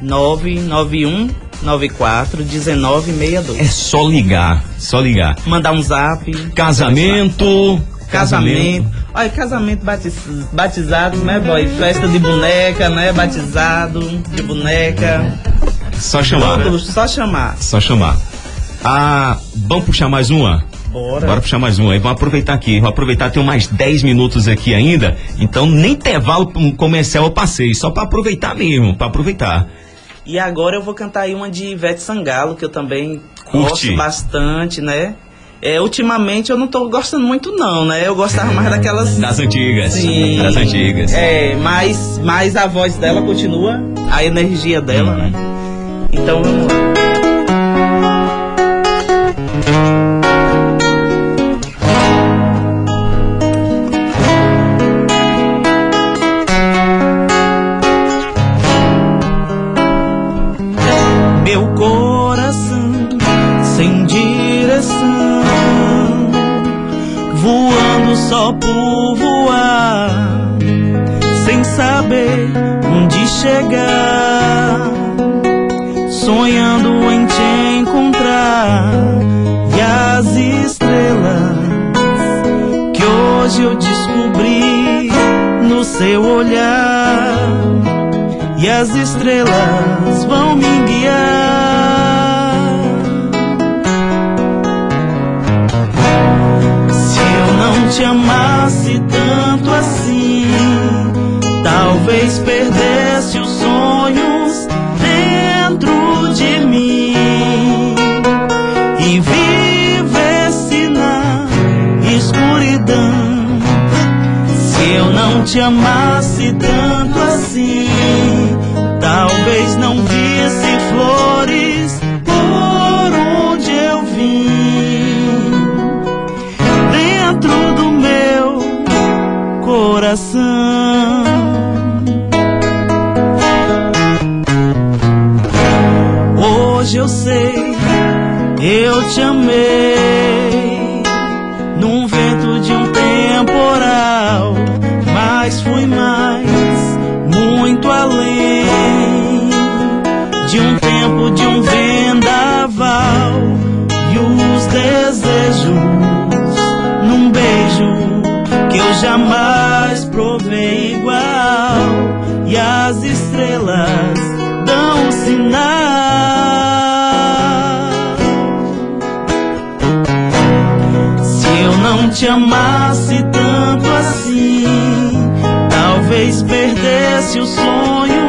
Speaker 3: 991 94 1962.
Speaker 2: É só ligar, só ligar.
Speaker 3: Mandar um zap.
Speaker 2: Casamento.
Speaker 3: Casamento. Olha, casamento batiz- batizado, né, boy? Festa de boneca, né? Batizado de boneca.
Speaker 2: Só chamar.
Speaker 3: Tudo, Só chamar.
Speaker 2: Só chamar. Ah, vamos puxar mais uma?
Speaker 3: Bora.
Speaker 2: Bora puxar mais uma aí. Vamos aproveitar aqui. Vamos aproveitar, tem mais 10 minutos aqui ainda. Então, nem intervalo um comercial eu passei. Só pra aproveitar mesmo, pra aproveitar.
Speaker 3: E agora eu vou cantar aí uma de Ivete Sangalo, que eu também
Speaker 2: Curte.
Speaker 3: gosto bastante, né? É, ultimamente eu não tô gostando muito não, né? Eu gostava mais daquelas...
Speaker 2: Das antigas.
Speaker 3: Sim.
Speaker 2: Das antigas.
Speaker 3: É, mas, mas a voz dela continua, a energia dela, né? Então vamos lá. Seu olhar e as estrelas vão me guiar. Se eu não te amasse tanto assim, talvez perdesse os sonhos te amasse tanto assim, talvez não visse flores por onde eu vim, dentro do meu coração. Hoje eu sei, eu te amei jamais provei igual e as estrelas dão um sinal. Se eu não te amasse tanto assim, Talvez perdesse os sonhos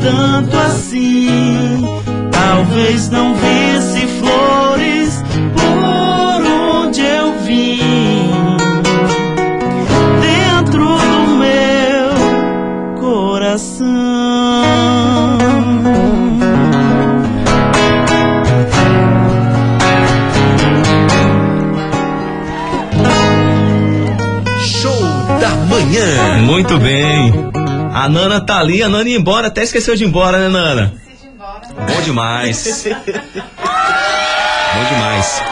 Speaker 3: tanto assim, talvez não visse flores por onde eu vim. Dentro do meu coração.
Speaker 5: Show da manhã.
Speaker 2: Muito bem. A Nana tá ali, a Nana ia embora, até esqueceu de ir embora, né, Nana? Bom demais. Bom demais.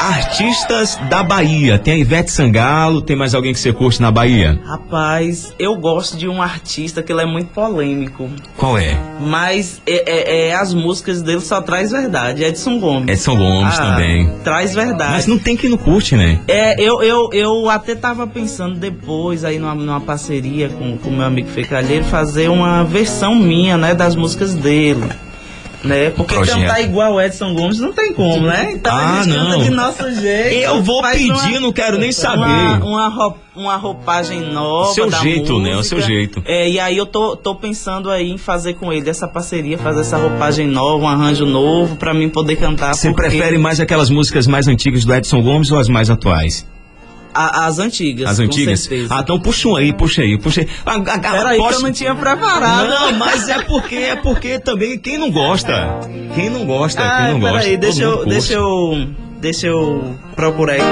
Speaker 2: Artistas da Bahia. Tem a Ivete Sangalo, tem mais alguém que você curte na Bahia?
Speaker 3: Rapaz, eu gosto de um artista que ele é muito polêmico.
Speaker 2: Qual é?
Speaker 3: Mas é, é- é, as músicas dele só traz verdade. Edson Gomes.
Speaker 2: Edson Gomes
Speaker 3: Ah,
Speaker 2: também.
Speaker 3: Traz verdade.
Speaker 2: Mas não tem quem não curte, né?
Speaker 3: É, eu, eu, eu até tava pensando depois, aí numa, numa parceria com o meu amigo Fê Calheiro, fazer uma versão minha, né, das músicas dele. Né? Porque
Speaker 2: Projeto.
Speaker 3: cantar igual o Edson Gomes não tem como, né? Então
Speaker 2: Ah, não.
Speaker 3: de nosso jeito.
Speaker 2: Eu vou pedir, não quero nem saber.
Speaker 3: Uma, uma, rou- uma roupagem nova.
Speaker 2: Seu jeito, né? O
Speaker 3: música.
Speaker 2: seu jeito.
Speaker 3: É, e aí eu tô, tô pensando aí em fazer com ele essa parceria, fazer essa roupagem nova, um arranjo novo, pra mim poder cantar.
Speaker 2: Você
Speaker 3: porque-
Speaker 2: prefere mais aquelas músicas mais antigas do Edson Gomes ou as mais atuais?
Speaker 3: A- as antigas.
Speaker 2: As antigas? Ah, então puxa um aí, puxa aí, puxa aí. Ah,
Speaker 3: Peraí, que
Speaker 2: posso-
Speaker 3: eu não tinha preparado.
Speaker 2: Não, mas é porque é porque também quem não gosta, quem não gosta,
Speaker 3: Ah,
Speaker 2: quem não gosta.
Speaker 3: peraí, deixa eu,
Speaker 2: curte.
Speaker 3: deixa eu. Deixa eu procurar aqui.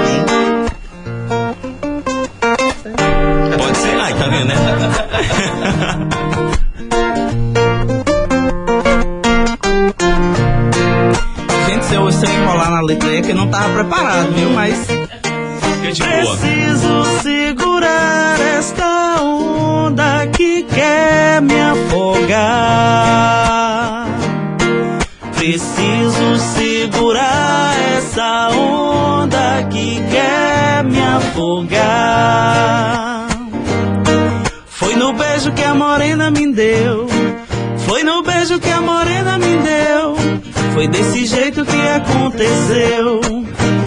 Speaker 2: Pode ser, ai, tá vendo, né?
Speaker 3: Gente, se eu, se eu enrolar na letra aí, é que eu não tava preparado, viu? Mas.
Speaker 2: De boa.
Speaker 3: Preciso segurar esta onda que quer me afogar. Preciso segurar essa onda que quer me afogar. Foi no beijo que a morena me deu. Foi no beijo que a morena me deu. Foi desse jeito que aconteceu.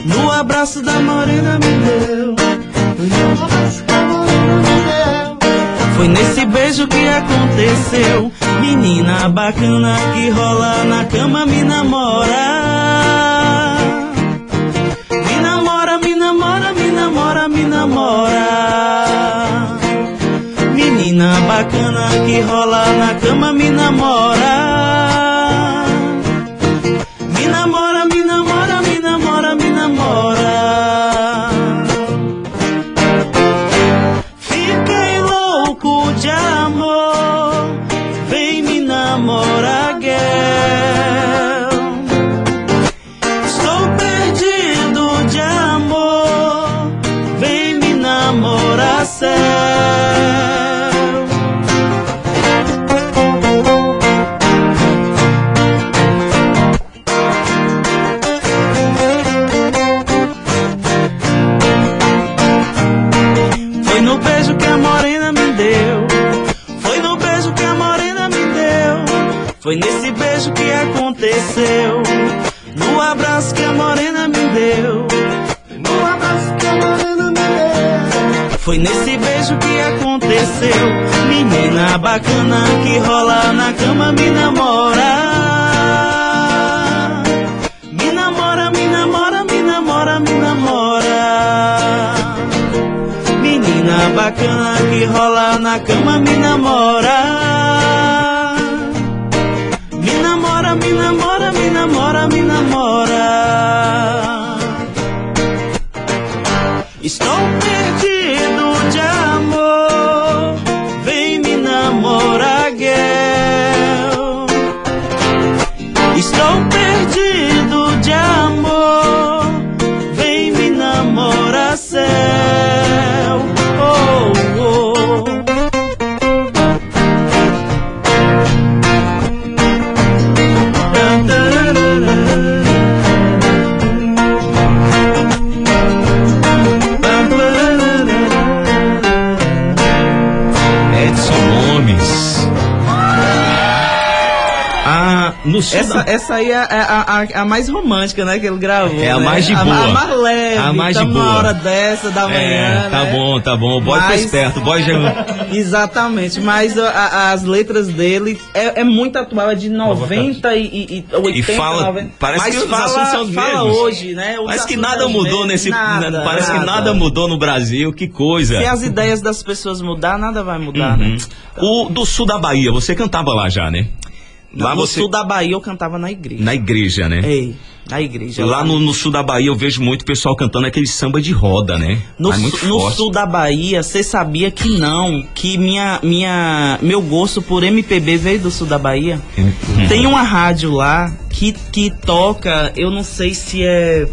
Speaker 3: No abraço da morena me deu. Foi nesse beijo que aconteceu. Menina bacana que rola na cama me namora. Me namora, me namora, me namora, me namora. Menina bacana que rola na cama me namora. No beijo que a morena me deu. Foi no beijo que a morena me deu. Foi nesse beijo que aconteceu. No abraço que a morena me deu. No abraço que a morena me deu. Foi nesse beijo que aconteceu. Menina bacana que rola na cama me namora. Bacana que rola na cama me essa, essa aí é a, a, a, a mais romântica, né? Que ele gravou.
Speaker 2: É a
Speaker 3: né?
Speaker 2: mais de boa.
Speaker 3: A, mais leve.
Speaker 2: A mais de
Speaker 3: Tamo
Speaker 2: boa.
Speaker 3: uma hora dessa da manhã.
Speaker 2: É, tá
Speaker 3: né?
Speaker 2: bom, tá bom. O boy foi
Speaker 3: Mas-
Speaker 2: esperto. O boy já...
Speaker 3: Exatamente, mas a- a- as letras dele é, é muito atual, é de 90 e, e, e 80,
Speaker 2: E fala-
Speaker 3: 90.
Speaker 2: parece
Speaker 3: mas
Speaker 2: que os
Speaker 3: fala,
Speaker 2: assuntos são os
Speaker 3: fala
Speaker 2: mesmos.
Speaker 3: hoje, né? Os
Speaker 2: Parece que nada mudou nesse...
Speaker 3: Nada,
Speaker 2: parece que nada mudou no Brasil. Que coisa.
Speaker 3: Se as ideias das pessoas mudar, nada vai mudar, né?
Speaker 2: Uhum. O do sul da Bahia, você cantava lá já, né? Lá
Speaker 3: no
Speaker 2: você...
Speaker 3: sul da Bahia eu cantava na igreja.
Speaker 2: Na igreja, né?
Speaker 3: Ei, na igreja.
Speaker 2: Lá no, no sul da Bahia eu vejo muito pessoal cantando aquele samba de roda, né?
Speaker 3: No,
Speaker 2: é
Speaker 3: su- no sul da Bahia, você sabia que não, que minha, minha, meu gosto por MPB veio do sul da Bahia? Tem uma rádio lá que, que toca, eu não sei se é,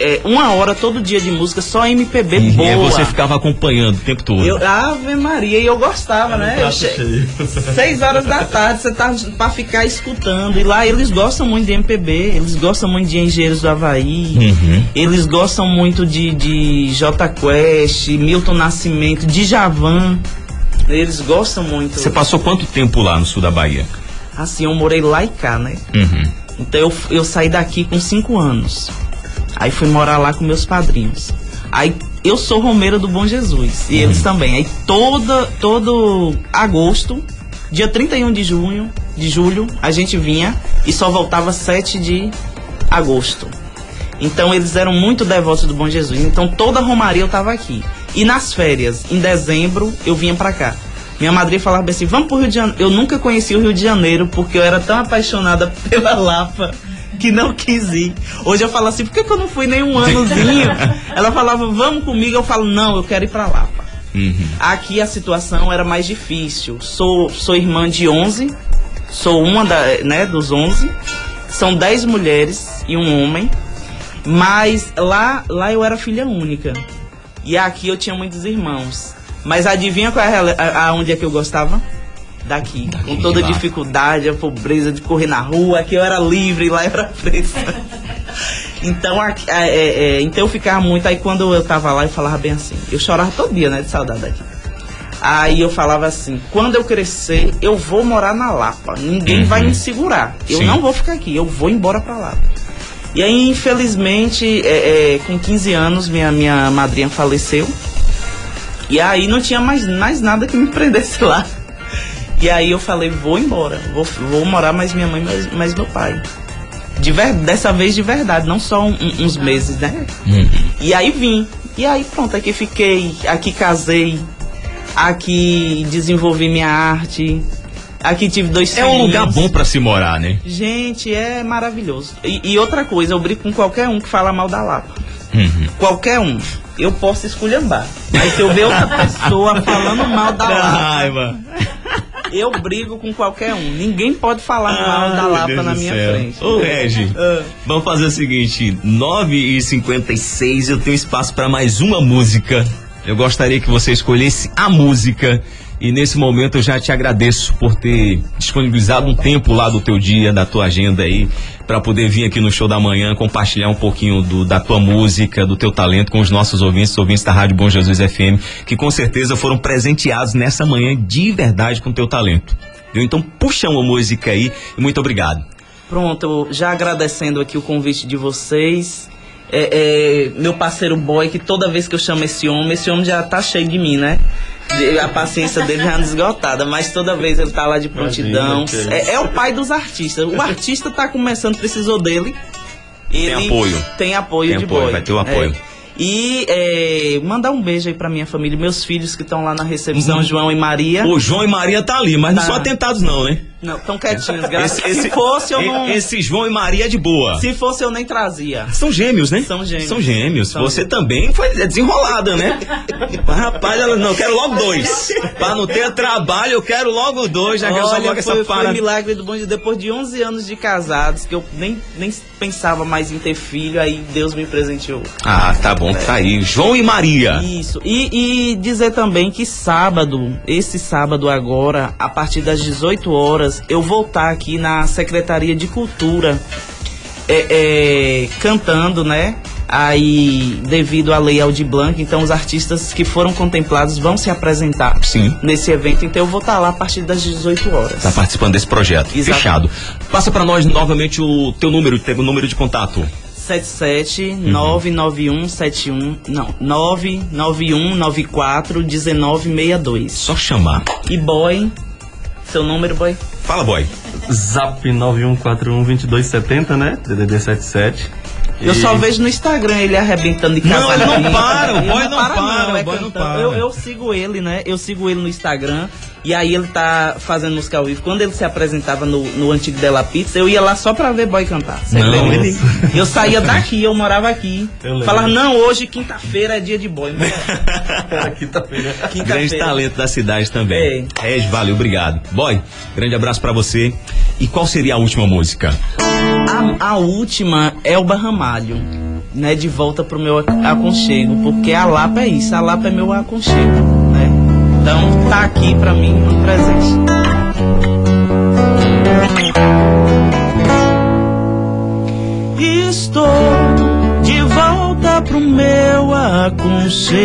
Speaker 3: é uma hora todo dia de música, só MPB
Speaker 2: E
Speaker 3: boa.
Speaker 2: aí você ficava acompanhando o tempo todo.
Speaker 3: Eu, Ave Maria, e eu gostava, né? Eu
Speaker 4: prato
Speaker 3: che-
Speaker 4: cheio.
Speaker 3: Seis horas da tarde, você tá pra ficar escutando. E lá eles gostam muito de MPB, eles gostam muito de Engenheiros do Havaí,
Speaker 2: Uhum.
Speaker 3: eles gostam muito de, de J Quest, Milton Nascimento, Djavan. Eles gostam muito.
Speaker 2: Você passou quanto tempo lá no sul da Bahia?
Speaker 3: Assim, eu morei lá e cá, né?
Speaker 2: Uhum.
Speaker 3: Então eu, eu saí daqui com cinco anos. Aí fui morar lá com meus padrinhos. Aí eu sou romeira do Bom Jesus. E eles também. Aí toda, todo agosto, dia 31 de junho, de julho, a gente vinha e só voltava 7 de agosto. Então eles eram muito devotos do Bom Jesus. Então toda a romaria eu tava aqui. E nas férias, em dezembro, eu vinha pra cá. Minha madrinha falava assim: vamos pro Rio de Janeiro. Eu nunca conheci o Rio de Janeiro porque eu era tão apaixonada pela Lapa que não quis ir. Hoje eu falo assim: por que, que eu não fui nem um anozinho? Ela falava: vamos comigo. Eu falo: não, eu quero ir pra Lapa.
Speaker 2: Uhum.
Speaker 3: Aqui a situação era mais difícil. Sou, sou irmã de 11, sou uma da, né, dos 11. São 10 mulheres e um homem. Mas lá, lá eu era filha única. E aqui eu tinha muitos irmãos. Mas adivinha qual é a, a- aonde é que eu gostava? Daqui.
Speaker 2: Daqui,
Speaker 3: Com toda a dificuldade, a pobreza de correr na rua. Aqui eu era livre, lá eu era presa. Então, é, é, então eu ficava muito. Aí quando eu tava lá, eu falava bem assim. Eu chorava todo dia, né? De saudade daqui. Aí eu falava assim: quando eu crescer, eu vou morar na Lapa. Ninguém
Speaker 2: Uhum.
Speaker 3: vai me segurar. Eu
Speaker 2: Sim.
Speaker 3: não vou ficar aqui. Eu vou embora pra Lapa. E aí, infelizmente, é, é, com 15 anos, minha, minha madrinha faleceu. E aí não tinha mais, mais nada que me prendesse lá. E aí eu falei, vou embora. Vou, vou morar mais minha mãe, mais, mais meu pai. De ver, dessa vez de verdade, não só um- uns meses, né?
Speaker 2: Uhum.
Speaker 3: E aí vim. E aí pronto, aqui fiquei, aqui casei, aqui desenvolvi minha arte, aqui tive dois
Speaker 2: É um
Speaker 3: filhos.
Speaker 2: lugar bom pra se morar, né?
Speaker 3: Gente, é maravilhoso. E, e outra coisa, eu brigo com qualquer um que fala mal da Lapa.
Speaker 2: Uhum.
Speaker 3: Qualquer um. Eu posso esculhambar. Mas se eu ver outra pessoa falando mal da Lapa,
Speaker 2: raiva.
Speaker 3: Eu brigo com qualquer um. Ninguém pode falar mal da
Speaker 2: Ai,
Speaker 3: Lapa na minha
Speaker 2: céu.
Speaker 3: frente.
Speaker 2: Ô, Regi,
Speaker 3: Ah.
Speaker 2: vamos fazer o seguinte: 9h56, eu tenho espaço para mais uma música. Eu gostaria que você escolhesse a música. E nesse momento eu já te agradeço por ter disponibilizado um tempo lá do teu dia, da tua agenda aí, para poder vir aqui no show da manhã compartilhar um pouquinho do- da tua música, do teu talento com os nossos ouvintes, ouvintes da Rádio Bom Jesus FM, que com certeza foram presenteados nessa manhã de verdade com o teu talento. Viu? Então puxa uma música aí e muito obrigado.
Speaker 3: Pronto, já agradecendo aqui o convite de vocês. É, é, meu parceiro boy, que toda vez que eu chamo esse homem, esse homem já tá cheio de mim, né? A paciência dele já anda esgotada, mas toda vez ele tá lá de prontidão.
Speaker 4: Imagina,
Speaker 3: É, é o pai dos artistas. O artista tá começando, precisou dele. Ele
Speaker 2: apoio.
Speaker 3: Tem apoio
Speaker 2: Tem
Speaker 3: de
Speaker 2: apoio,
Speaker 3: boy.
Speaker 2: vai ter o apoio.
Speaker 3: É. E é, mandar um beijo aí pra minha família, meus filhos que estão lá na recepção,
Speaker 2: Uhum.
Speaker 3: João e Maria.
Speaker 2: O João e Maria tá ali, mas não
Speaker 3: Tá.
Speaker 2: são atentados não, né?
Speaker 3: Não, tão quietinhos, graças Se fosse, eu não.
Speaker 2: Esse João e Maria é de boa.
Speaker 3: Se fosse, eu nem trazia.
Speaker 2: São gêmeos, né?
Speaker 3: São gêmeos.
Speaker 2: São gêmeos.
Speaker 3: São
Speaker 2: Você
Speaker 3: gêmeos.
Speaker 2: também foi desenrolada, né? Rapaz, ela, não, eu quero logo dois. pra não ter trabalho, eu quero logo dois. Já quero só logo
Speaker 3: Olha,
Speaker 2: essa
Speaker 3: foi, foi milagre do bom Deus. Depois de 11 anos de casados, que eu nem, nem pensava mais em ter filho, aí Deus me presenteou.
Speaker 2: Ah, tá bom, tá aí. João e Maria.
Speaker 3: Isso. E, e dizer também que sábado, esse sábado agora, a partir das 18 horas, eu vou estar aqui na Secretaria de Cultura, é, é, cantando, né? Aí, devido à lei Aldir Blanc, então os artistas que foram contemplados vão se apresentar
Speaker 2: Sim.
Speaker 3: nesse evento. Então eu vou estar lá a partir das 18 horas.
Speaker 2: Tá participando desse projeto.
Speaker 3: Exato.
Speaker 2: Fechado. Passa pra nós novamente o teu número, teu número de contato.
Speaker 3: 77 991 71 não 991 94 1962.
Speaker 2: Só chamar.
Speaker 3: E boy, seu número boy?
Speaker 2: Fala, boy.
Speaker 4: Zap 91412270, né? DDD 77.
Speaker 3: Eu
Speaker 4: E-
Speaker 3: só vejo no Instagram ele arrebentando de
Speaker 2: Não,
Speaker 3: casa.
Speaker 2: ele não
Speaker 3: Ele
Speaker 2: para, o boy não para,
Speaker 3: é
Speaker 2: o boy não para.
Speaker 3: Eu, eu sigo ele, né? Eu sigo ele no Instagram. E aí ele tá fazendo música ao vivo. Quando ele se apresentava no, no antigo Della Pizza, eu ia lá só pra ver boy cantar. Você
Speaker 2: Não, ele-
Speaker 3: Eu saía daqui, eu morava aqui.
Speaker 4: Eu.
Speaker 3: Falava, não, hoje, quinta-feira, é dia de boy.
Speaker 4: Quinta-feira.
Speaker 2: Grande
Speaker 3: Quinta-feira.
Speaker 2: talento da cidade também. Reg, valeu, obrigado. Boy, grande abraço pra você. E qual seria a última música?
Speaker 3: A, a última é o Barramalho, né? De volta pro meu ac- aconchego, porque a Lapa é isso, a Lapa é meu aconchego? Então tá aqui pra mim um presente. Estou de volta pro meu aconchego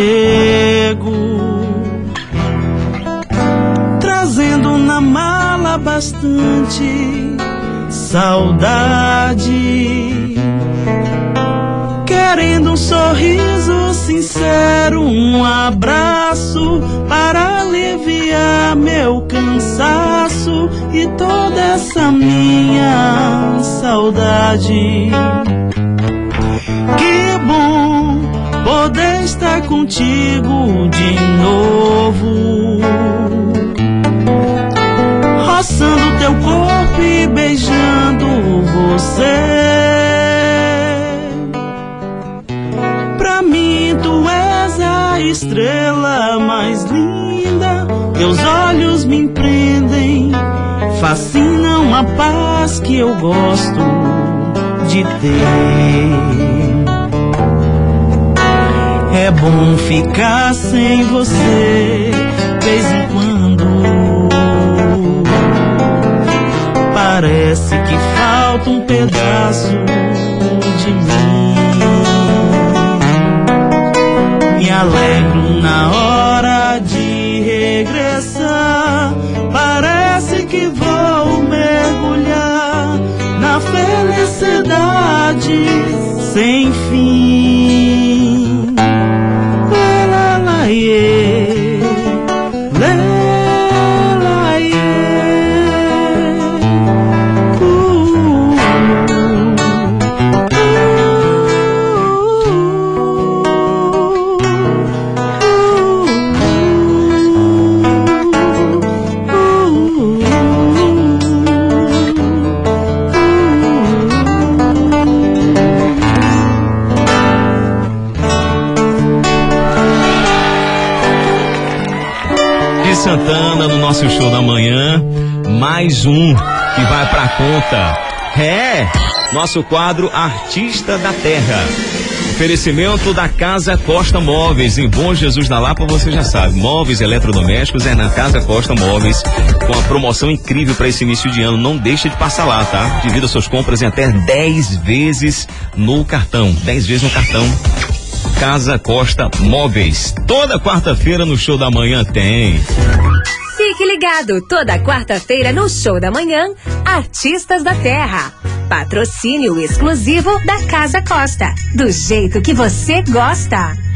Speaker 3: trazendo na mala bastante saudade. Querendo um sorriso sincero, um abraço para aliviar meu cansaço e toda essa minha saudade. Que bom poder estar contigo de novo roçando teu corpo e beijando você. Estrela mais linda, teus olhos me empreendem, fascinam a paz que eu gosto de ter. É bom ficar sem você, vez em quando. Parece que falta um pedaço alegro na hora de regressar. Parece que vou mergulhar na felicidade sem fim.
Speaker 2: Mais um que vai pra conta. É, nosso quadro Artista da Terra. Oferecimento da Casa Costa Móveis. Em Bom Jesus da Lapa, você já sabe. Móveis eletrodomésticos é na Casa Costa Móveis. Com a promoção incrível para esse início de ano. Não deixa de passar lá, tá? Divida suas compras em até 10 vezes no cartão. 10 vezes no cartão. Casa Costa Móveis. Toda quarta-feira no show da manhã tem.
Speaker 1: Fique ligado toda quarta-feira no Show da Manhã, Artistas da Terra. Patrocínio exclusivo da Casa Costa. Do jeito que você gosta.